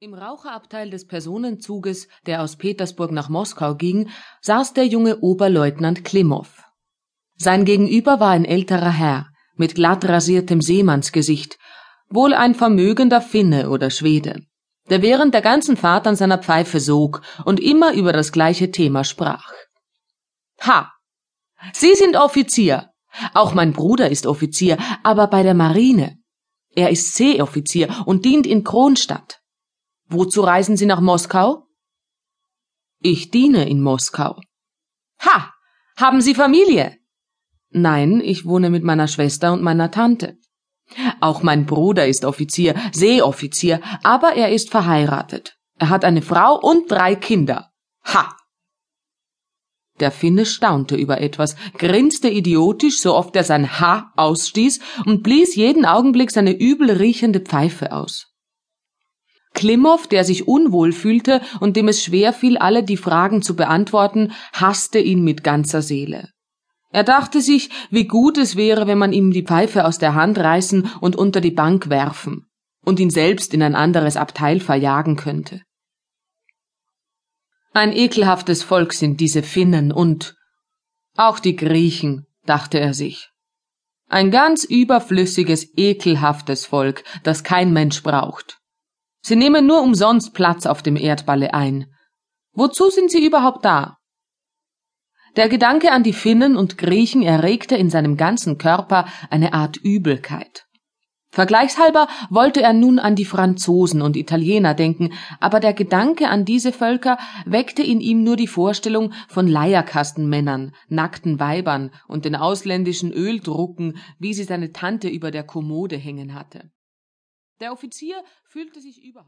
Im Raucherabteil des Personenzuges, der aus Petersburg nach Moskau ging, saß der junge Oberleutnant Klimow. Sein Gegenüber war ein älterer Herr mit glatt rasiertem Seemannsgesicht, wohl ein vermögender Finne oder Schwede, der während der ganzen Fahrt an seiner Pfeife sog und immer über das gleiche Thema sprach. Ha! Sie sind Offizier. Auch mein Bruder ist Offizier, aber bei der Marine. Er ist Seeoffizier und dient in Kronstadt. Wozu reisen Sie nach Moskau? Ich diene in Moskau. Ha! Haben Sie Familie? Nein, ich wohne mit meiner Schwester und meiner Tante. Auch mein Bruder ist Offizier, Seeoffizier, aber er ist verheiratet. Er hat eine Frau und drei Kinder. Ha! Der Finne staunte über etwas, grinste idiotisch, so oft er sein Ha ausstieß, und blies jeden Augenblick seine übel riechende Pfeife aus. Klimow, der sich unwohl fühlte und dem es schwer fiel, alle die Fragen zu beantworten, hasste ihn mit ganzer Seele. Er dachte sich, wie gut es wäre, wenn man ihm die Pfeife aus der Hand reißen und unter die Bank werfen und ihn selbst in ein anderes Abteil verjagen könnte. Ein ekelhaftes Volk sind diese Finnen und auch die Griechen, dachte er sich. Ein ganz überflüssiges, ekelhaftes Volk, das kein Mensch braucht. Sie nehmen nur umsonst Platz auf dem Erdballe ein. Wozu sind sie überhaupt da? Der Gedanke an die Finnen und Griechen erregte in seinem ganzen Körper eine Art Übelkeit. Vergleichshalber wollte er nun an die Franzosen und Italiener denken, aber der Gedanke an diese Völker weckte in ihm nur die Vorstellung von Leierkastenmännern, nackten Weibern und den ausländischen Öldrucken, wie sie seine Tante über der Kommode hängen hatte. Der Offizier fühlte sich überhaupt